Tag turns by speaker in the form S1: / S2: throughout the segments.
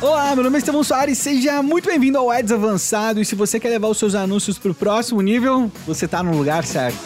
S1: Olá, meu nome é Estevão Soares, seja muito bem-vindo ao Ads Avançado e se você quer levar os seus anúncios para o próximo nível, você está no lugar certo.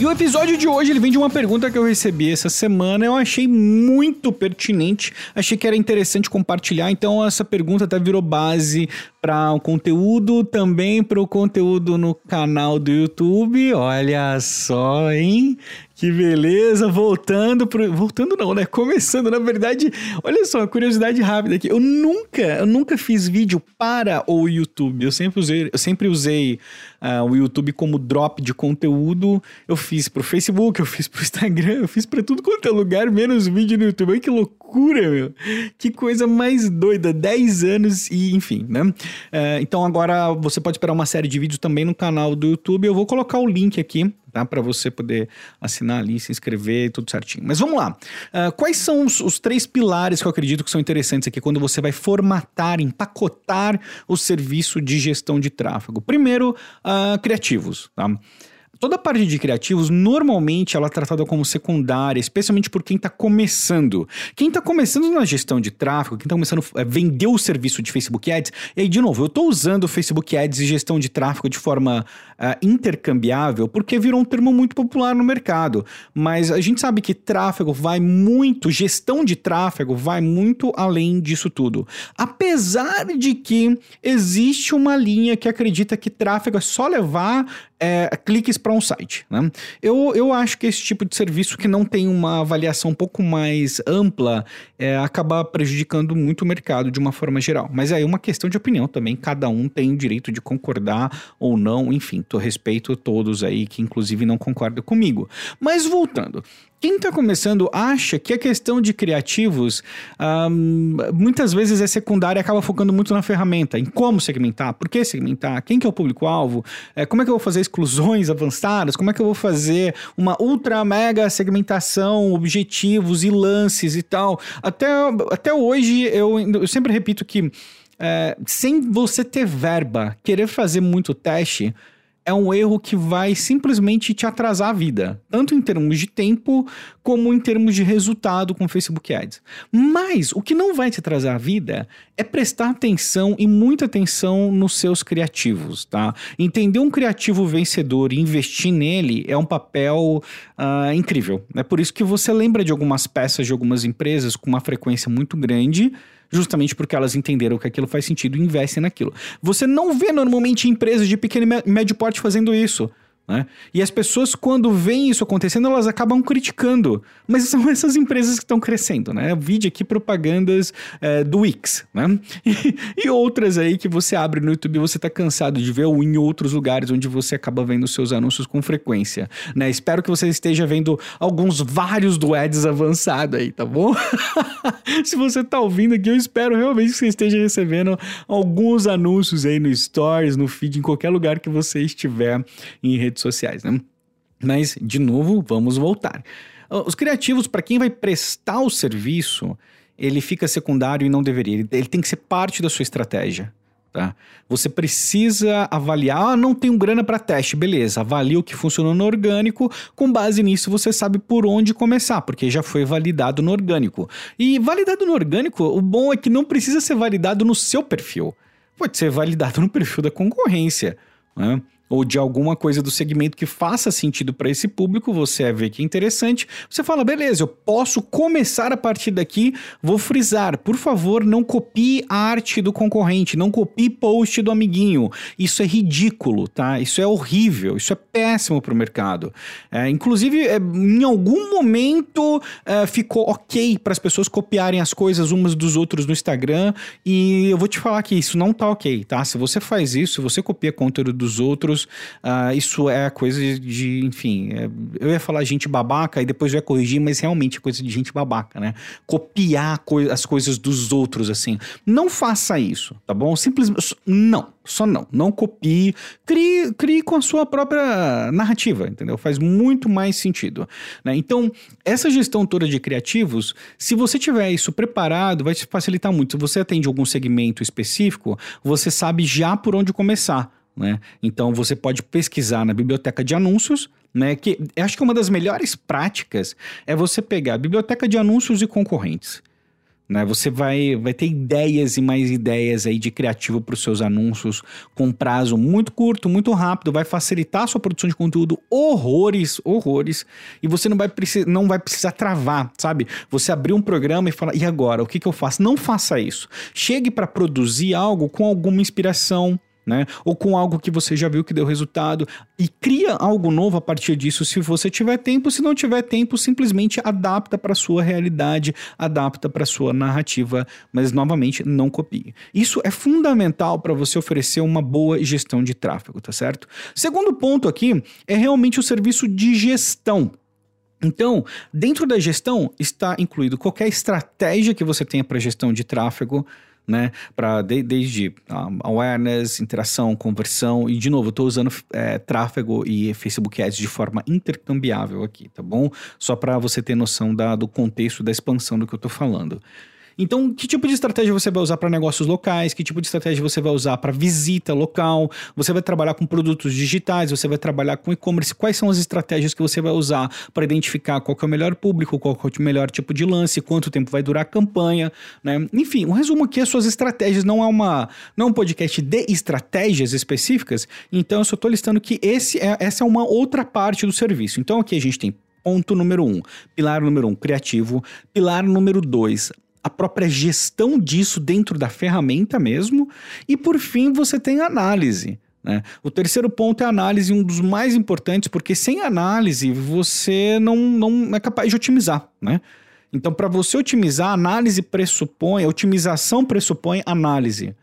S1: E o episódio de hoje ele vem de uma pergunta que eu recebi essa semana. Eu achei muito pertinente, achei que era interessante compartilhar. Então essa pergunta até virou base para o conteúdo, também para o conteúdo no canal do YouTube. Olha só, hein? Que beleza, voltando pro. Voltando não, né? Começando, na verdade, olha só, curiosidade rápida aqui. Eu nunca, eu nunca fiz vídeo para o YouTube. Eu sempre usei, eu sempre usei uh, o YouTube como drop de conteúdo. Eu fiz pro Facebook, eu fiz pro Instagram, eu fiz para tudo quanto é lugar, menos vídeo no YouTube. Olha que loucura, meu. Que coisa mais doida. 10 anos e, enfim, né? Uh, então agora você pode esperar uma série de vídeos também no canal do YouTube. Eu vou colocar o link aqui tá? Para você poder assinar ali, se inscrever, tudo certinho. Mas vamos lá. Uh, quais são os, os, três pilares que eu acredito que são interessantes aqui quando você vai formatar, empacotar o serviço de gestão de tráfego? Primeiro, uh, criativos, tá? Toda a parte de criativos, normalmente ela é tratada como secundária, especialmente por quem está começando. Quem está começando na gestão de tráfego, quem está começando a vender o serviço de Facebook Ads, e aí, de novo, eu estou usando Facebook Ads e gestão de tráfego de forma uh, intercambiável, porque virou um termo muito popular no mercado. Mas a gente sabe que tráfego vai muito, gestão de tráfego vai muito além disso tudo. Apesar de que existe uma linha que acredita que tráfego é só levar é, cliques para um site. Né? Eu, eu acho que esse tipo de serviço que não tem uma avaliação um pouco mais ampla é, acaba prejudicando muito o mercado de uma forma geral. Mas é uma questão de opinião também, cada um tem o direito de concordar ou não, enfim, tô respeito todos aí que inclusive não concordam comigo. Mas voltando, quem está começando acha que a questão de criativos muitas vezes é secundária e acaba focando muito na ferramenta, em como segmentar, por que segmentar, quem que é o público-alvo, é, como é que eu vou fazer exclusões avançadas, como é que eu vou fazer uma ultra mega segmentação, objetivos e lances e tal. Até, até hoje eu, eu sempre repito que é, sem você ter verba, querer fazer muito teste é um erro que vai simplesmente te atrasar a vida, tanto em termos de tempo como em termos de resultado com Facebook Ads. Mas o que não vai te atrasar a vida é prestar atenção e muita atenção nos seus criativos, tá? Entender um criativo vencedor e investir nele é um papel uh, incrível. É por isso que você lembra de algumas peças de algumas empresas com uma frequência muito grande justamente porque elas entenderam que aquilo faz sentido e investem naquilo. Você não vê normalmente empresas de pequeno e médio porte fazendo isso. Né? E as pessoas, quando veem isso acontecendo, elas acabam criticando. Mas são essas empresas que estão crescendo, né? Vídeo aqui, propagandas é, do Wix, né? E, e, outras aí que você abre no YouTube você está cansado de ver, ou em outros lugares onde você acaba vendo seus anúncios com frequência, né? Espero que você esteja vendo alguns vários do Ads avançado aí, tá bom? Se você está ouvindo aqui, eu espero realmente que você esteja recebendo alguns anúncios aí no Stories, no feed, em qualquer lugar que você estiver em rede redes sociais, né? Mas, de novo, vamos voltar. Os criativos, para quem vai prestar o serviço, ele fica secundário e não deveria. Ele, ele tem que ser parte da sua estratégia. Tá? Você precisa avaliar, ah, não tenho grana para teste, beleza, avalia o que funcionou no orgânico, com base nisso você sabe por onde começar, porque já foi validado no orgânico. E validado no orgânico, o bom é que não precisa ser validado no seu perfil, pode ser validado no perfil da concorrência. Né? Ou de alguma coisa do segmento que faça sentido para esse público, você vê que é interessante, você fala, beleza, eu posso começar a partir daqui, vou frisar, por favor, não copie a arte do concorrente, não copie post do amiguinho. Isso é ridículo, tá? Isso é horrível, isso é péssimo para o mercado. É, inclusive, é, em algum momento é, ficou ok para as pessoas copiarem as coisas umas dos outros no Instagram, e eu vou te falar que isso não tá ok, tá? Se você faz isso, se você copia conteúdo dos outros, criativos, uh, isso é coisa de, enfim, é, eu ia falar gente babaca e depois eu ia corrigir, mas realmente é coisa de gente babaca, né? Copiar co as coisas dos outros, assim. Não faça isso, tá bom? Simplesmente, não. Só não. Não copie. Crie, crie com a sua própria narrativa, entendeu? Faz muito mais sentido. Né? Então, essa gestão toda de criativos, se você tiver isso preparado, vai te facilitar muito. Se você atende algum segmento específico, você sabe já por onde começar. Né? Então você pode pesquisar na biblioteca de anúncios, né? Que acho que uma das melhores práticas é você pegar a biblioteca de anúncios e concorrentes. Né? Você vai, vai ter ideias e mais ideias aí de criativo para os seus anúncios com prazo muito curto, muito rápido, vai facilitar a sua produção de conteúdo horrores, horrores, e você não vai, não vai precisar travar, sabe? Você abrir um programa e falar, e agora, o que, que eu faço? Não faça isso. Chegue para produzir algo com alguma inspiração, né? Ou com algo que você já viu que deu resultado e cria algo novo a partir disso se você tiver tempo, se não tiver tempo, simplesmente adapta para sua realidade, adapta para sua narrativa, mas novamente não copie. Isso é fundamental para você oferecer uma boa gestão de tráfego, tá certo? Segundo ponto aqui é realmente o serviço de gestão. Então, dentro da gestão está incluído qualquer estratégia que você tenha para gestão de tráfego, né? Para de, desde awareness, interação, conversão e de novo, eu estou usando é, tráfego e Facebook Ads de forma intercambiável aqui, tá bom? Só para você ter noção da, do contexto da expansão do que eu estou falando. Então, que tipo de estratégia você vai usar para negócios locais? Que tipo de estratégia você vai usar para visita local? Você vai trabalhar com produtos digitais? Você vai trabalhar com e-commerce? Quais são as estratégias que você vai usar para identificar qual é o melhor público, qual é o melhor tipo de lance, quanto tempo vai durar a campanha, né? Enfim, o um resumo aqui é suas estratégias. Não é uma, não é um podcast de estratégias específicas. Então, eu só estou listando que esse é, essa é uma outra parte do serviço. Então, aqui a gente tem ponto número um, pilar número um, criativo, pilar número dois, a própria gestão disso dentro da ferramenta mesmo. E por fim, você tem análise. Né? O terceiro ponto é análise, um dos mais importantes, porque sem análise você não, não é capaz de otimizar. Né? Então, para você otimizar, análise pressupõe, otimização pressupõe análise.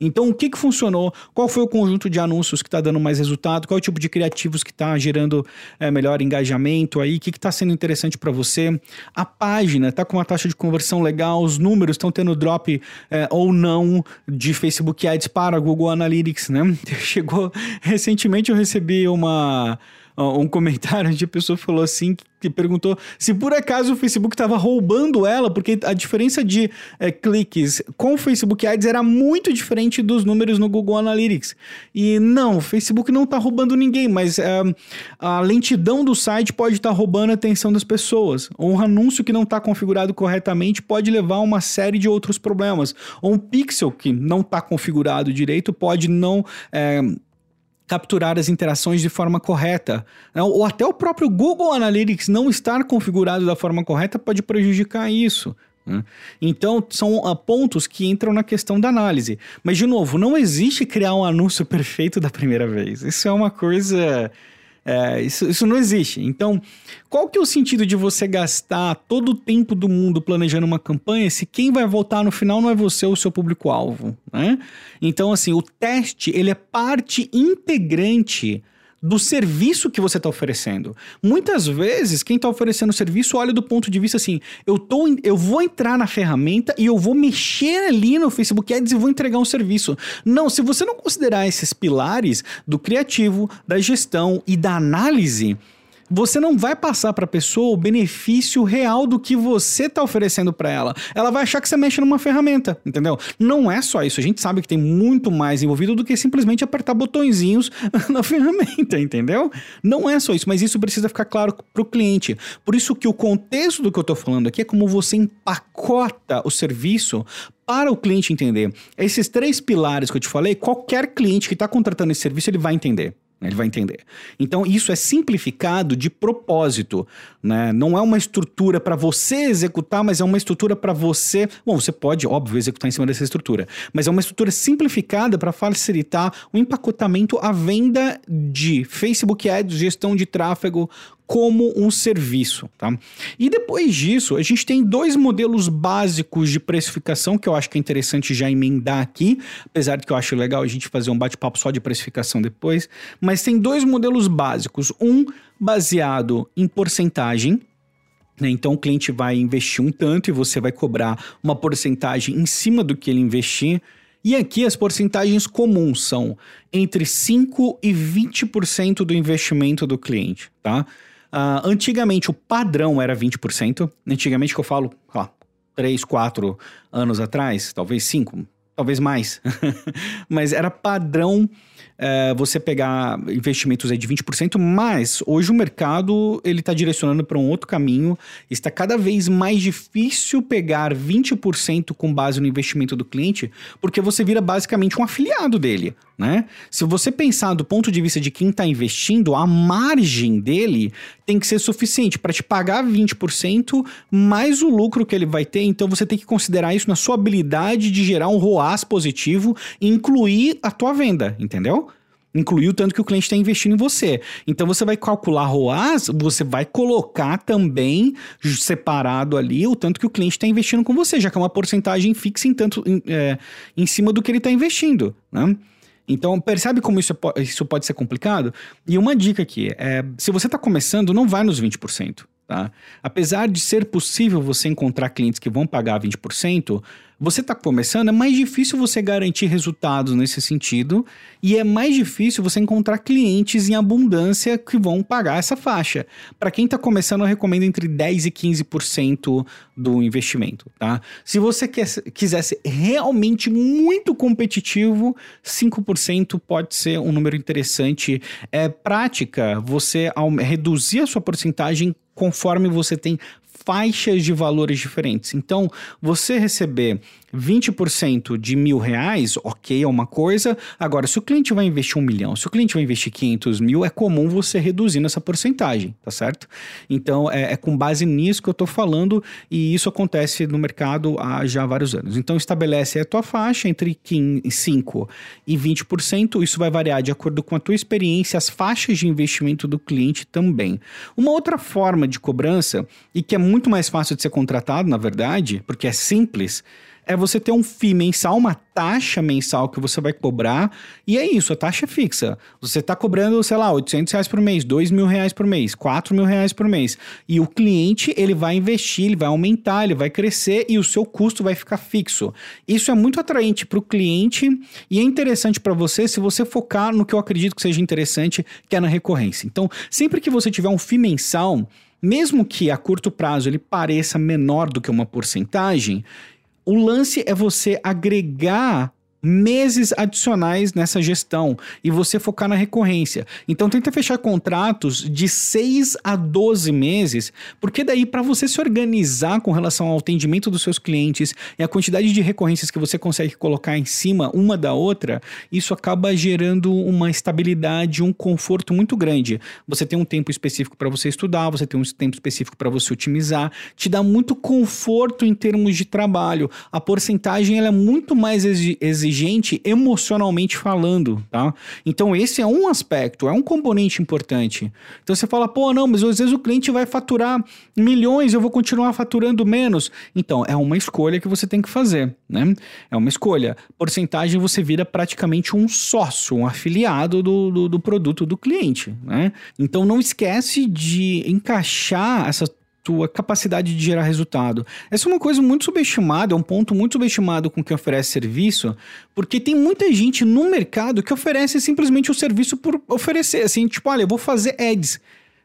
S1: Então, o que, que funcionou? Qual foi o conjunto de anúncios que está dando mais resultado? Qual é o tipo de criativos que está gerando é, melhor engajamento aí? O que está sendo interessante para você? A página está com uma taxa de conversão legal? Os números estão tendo drop é, ou não de Facebook Ads para Google Analytics, né? Chegou recentemente eu recebi uma um comentário onde a pessoa falou assim, que perguntou se por acaso o Facebook estava roubando ela, porque a diferença de é, cliques com o Facebook Ads era muito diferente dos números no Google Analytics. E não, o Facebook não está roubando ninguém, mas é, a lentidão do site pode estar tá roubando a atenção das pessoas. Um anúncio que não está configurado corretamente pode levar a uma série de outros problemas. Um pixel que não está configurado direito pode não é, capturar as interações de forma correta. Né? Ou até o próprio Google Analytics não estar configurado da forma correta pode prejudicar isso. Né? Então, são uh, pontos que entram na questão da análise. Mas, de novo, não existe criar um anúncio perfeito da primeira vez. Isso é uma coisa é, isso, isso não existe. Então, qual que é o sentido de você gastar todo o tempo do mundo planejando uma campanha se quem vai votar no final não é você ou o seu público-alvo, né? Então, assim, o teste, ele é parte integrante do serviço que você está oferecendo. Muitas vezes, quem está oferecendo o serviço olha do ponto de vista assim: eu, tô, eu vou entrar na ferramenta e eu vou mexer ali no Facebook Ads e vou entregar um serviço. Não, se você não considerar esses pilares do criativo, da gestão e da análise, você não vai passar para a pessoa o benefício real do que você está oferecendo para ela. Ela vai achar que você mexe numa ferramenta, entendeu? Não é só isso. A gente sabe que tem muito mais envolvido do que simplesmente apertar botõezinhos na ferramenta, entendeu? Não é só isso, mas isso precisa ficar claro para o cliente. Por isso que o contexto do que eu estou falando aqui é como você empacota o serviço para o cliente entender. Esses três pilares que eu te falei, qualquer cliente que está contratando esse serviço, ele vai entender. Ele vai entender. Então, isso é simplificado de propósito. Né? Não é uma estrutura para você executar, mas é uma estrutura para você. Bom, você pode, óbvio, executar em cima dessa estrutura, mas é uma estrutura simplificada para facilitar o empacotamento, a venda de Facebook Ads, gestão de tráfego como um serviço, tá? E depois disso, a gente tem dois modelos básicos de precificação que eu acho que é interessante já emendar aqui, apesar de que eu acho legal a gente fazer um bate-papo só de precificação depois, mas tem dois modelos básicos, um baseado em porcentagem, né? então o cliente vai investir um tanto e você vai cobrar uma porcentagem em cima do que ele investir. E aqui as porcentagens comuns são entre 5% e 20% do investimento do cliente, tá? Uh, antigamente o padrão era 20%. Antigamente que eu falo, ó, 3, 4 anos atrás, talvez 5, talvez mais. Mas era padrão é, você pegar investimentos aí de 20%, mas hoje o mercado ele está direcionando para um outro caminho. Está cada vez mais difícil pegar 20% com base no investimento do cliente, porque você vira basicamente um afiliado dele. Né? Se você pensar do ponto de vista de quem está investindo, a margem dele tem que ser suficiente para te pagar 20% mais o lucro que ele vai ter. Então você tem que considerar isso na sua habilidade de gerar um ROAS positivo incluir a tua venda, entendeu? incluir o tanto que o cliente está investindo em você. Então você vai calcular ROAS, você vai colocar também separado ali o tanto que o cliente está investindo com você, já que é uma porcentagem fixa em, tanto, em, é, em cima do que ele está investindo. Né? Então, percebe como isso, é, isso pode ser complicado? E uma dica aqui: é, se você está começando, não vai nos 20%. Tá? Apesar de ser possível você encontrar clientes que vão pagar 20%, você está começando, é mais difícil você garantir resultados nesse sentido e é mais difícil você encontrar clientes em abundância que vão pagar essa faixa. Para quem está começando, eu recomendo entre 10 e 15% do investimento, tá? Se você quer, quiser ser realmente muito competitivo, 5% pode ser um número interessante. É prática você reduzir a sua porcentagem conforme você tem faixas de valores diferentes. Então, você receber 20% de mil reais, ok, é uma coisa. Agora, se o cliente vai investir um milhão, se o cliente vai investir 500 mil, é comum você reduzir nessa porcentagem, tá certo? Então, é, é com base nisso que eu estou falando e isso acontece no mercado há já vários anos. Então, estabelece a tua faixa entre 5% e 20%. Isso vai variar de acordo com a tua experiência, as faixas de investimento do cliente também. Uma outra forma de cobrança, e que é muito mais fácil de ser contratado, na verdade, porque é simples, é você ter um FII mensal, uma taxa mensal que você vai cobrar, e é isso, a taxa é fixa. Você está cobrando, sei lá, 800 reais por mês, 2 mil reais por mês, 4 mil reais por mês. E o cliente, ele vai investir, ele vai aumentar, ele vai crescer e o seu custo vai ficar fixo. Isso é muito atraente para o cliente e é interessante para você se você focar no que eu acredito que seja interessante, que é na recorrência. Então, sempre que você tiver um FII mensal, mesmo que a curto prazo ele pareça menor do que uma porcentagem, o lance é você agregar meses adicionais nessa gestão e você focar na recorrência. Então tenta fechar contratos de 6 a 12 meses, porque daí para você se organizar com relação ao atendimento dos seus clientes e a quantidade de recorrências que você consegue colocar em cima uma da outra, isso acaba gerando uma estabilidade, um conforto muito grande. Você tem um tempo específico para você estudar, você tem um tempo específico para você otimizar, te dá muito conforto em termos de trabalho. A porcentagem ela é muito mais exigente inteligente emocionalmente falando, tá? Então esse é um aspecto, é um componente importante. Então você fala, pô, não, mas às vezes o cliente vai faturar milhões, eu vou continuar faturando menos. Então é uma escolha que você tem que fazer, né? É uma escolha. Porcentagem você vira praticamente um sócio, um afiliado do, do, do produto do cliente, né? Então não esquece de encaixar essa tua capacidade de gerar resultado. Essa é uma coisa muito subestimada, é um ponto muito subestimado com quem oferece serviço, porque tem muita gente no mercado que oferece simplesmente o serviço por oferecer, assim, tipo, olha, eu vou fazer ads.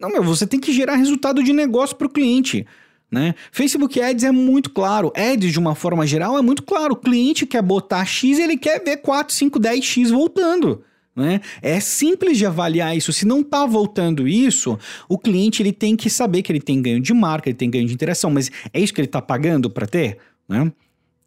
S1: Não, meu, você tem que gerar resultado de negócio para o cliente. Né? Facebook Ads é muito claro, Ads de uma forma geral é muito claro. O cliente quer botar X, ele quer ver 4, 5, 10X voltando. Né? É simples de avaliar isso. Se não está voltando isso, o cliente ele tem que saber que ele tem ganho de marca, ele tem ganho de interação, mas é isso que ele está pagando para ter? Né?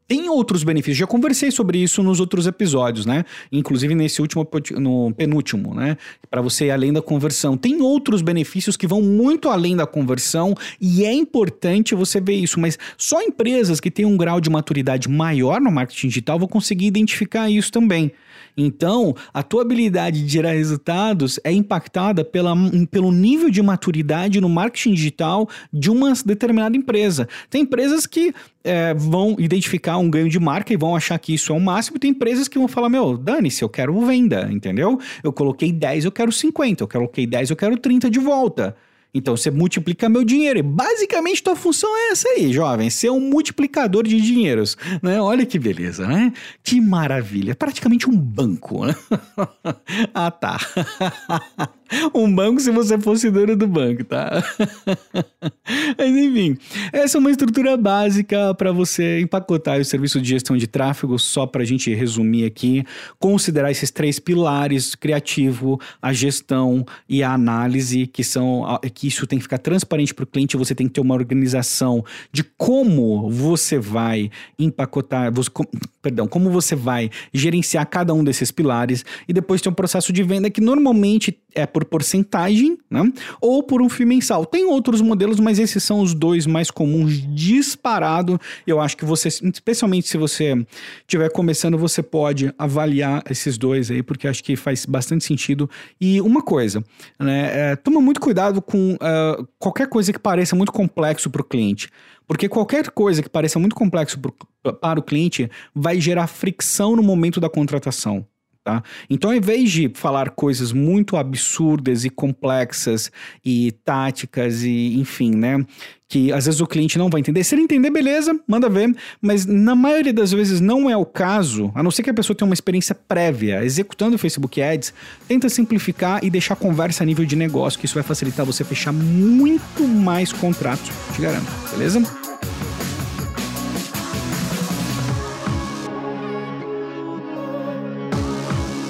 S1: Tem outros benefícios, já conversei sobre isso nos outros episódios, né? Inclusive nesse último, no penúltimo, né? Para você ir além da conversão. Tem outros benefícios que vão muito além da conversão e é importante você ver isso, mas só empresas que têm um grau de maturidade maior no marketing digital vão conseguir identificar isso também. Então, a tua habilidade de gerar resultados é impactada pela, pelo nível de maturidade no marketing digital de uma determinada empresa. Tem empresas que é, vão identificar um ganho de marca e vão achar que isso é o máximo. Tem empresas que vão falar: Meu, dane-se, eu quero venda, entendeu? Eu coloquei 10, eu quero 50, eu coloquei 10, eu quero 30 de volta. Então você multiplica meu dinheiro. E basicamente tua função é essa aí, jovem. Ser um multiplicador de dinheiros. Né? Olha que beleza, né? Que maravilha. Praticamente um banco. Né? ah, tá. um banco se você fosse dono do banco, tá? Mas enfim, essa é uma estrutura básica para você empacotar o serviço de gestão de tráfego, só para a gente resumir aqui, considerar esses três pilares: criativo, a gestão e a análise, que são que isso tem que ficar transparente para o cliente. Você tem que ter uma organização de como você vai empacotar, você, perdão, como você vai gerenciar cada um desses pilares e depois tem um processo de venda que normalmente é por porcentagem, né? Ou por um FII mensal. Tem outros modelos, mas esses são os dois mais comuns disparado. Eu acho que você, especialmente se você estiver começando, você pode avaliar esses dois aí, porque acho que faz bastante sentido. E uma coisa, né? É, toma muito cuidado com uh, qualquer coisa que pareça muito complexo para o cliente. Porque qualquer coisa que pareça muito complexo pro, para o cliente vai gerar fricção no momento da contratação. Tá? Então, ao invés de falar coisas muito absurdas e complexas e táticas e, enfim, né, que às vezes o cliente não vai entender. Se ele entender, beleza, manda ver, mas na maioria das vezes não é o caso, a não ser que a pessoa tenha uma experiência prévia executando o Facebook Ads, tenta simplificar e deixar a conversa a nível de negócio, que isso vai facilitar você fechar muito mais contratos, te garanto, beleza?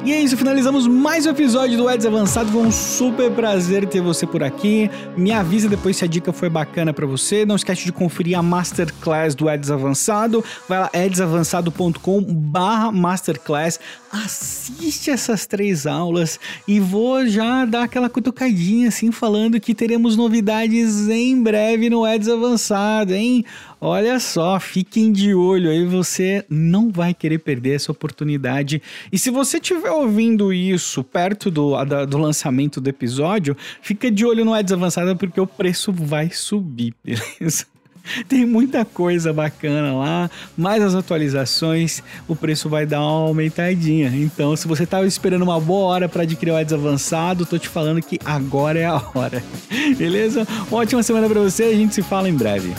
S1: E é isso, finalizamos mais um episódio do Eds Avançado. Foi um super prazer ter você por aqui. Me avisa depois se a dica foi bacana para você. Não esquece de conferir a Masterclass do Eds Avançado. Vai lá, edsavançado.com barra Masterclass. Assiste essas três aulas e vou já dar aquela cutucadinha assim, falando que teremos novidades em breve no Eds Avançado, hein? Olha só, fiquem de olho aí, você não vai querer perder essa oportunidade. E se você estiver ouvindo isso perto do, do lançamento do episódio, fica de olho no Ads Avançada porque o preço vai subir, beleza? Tem muita coisa bacana lá, mais as atualizações, o preço vai dar uma aumentadinha. Então, se você estava esperando uma boa hora para adquirir o Ads avançado, tô te falando que agora é a hora. Beleza? Uma ótima semana para você, a gente se fala em breve.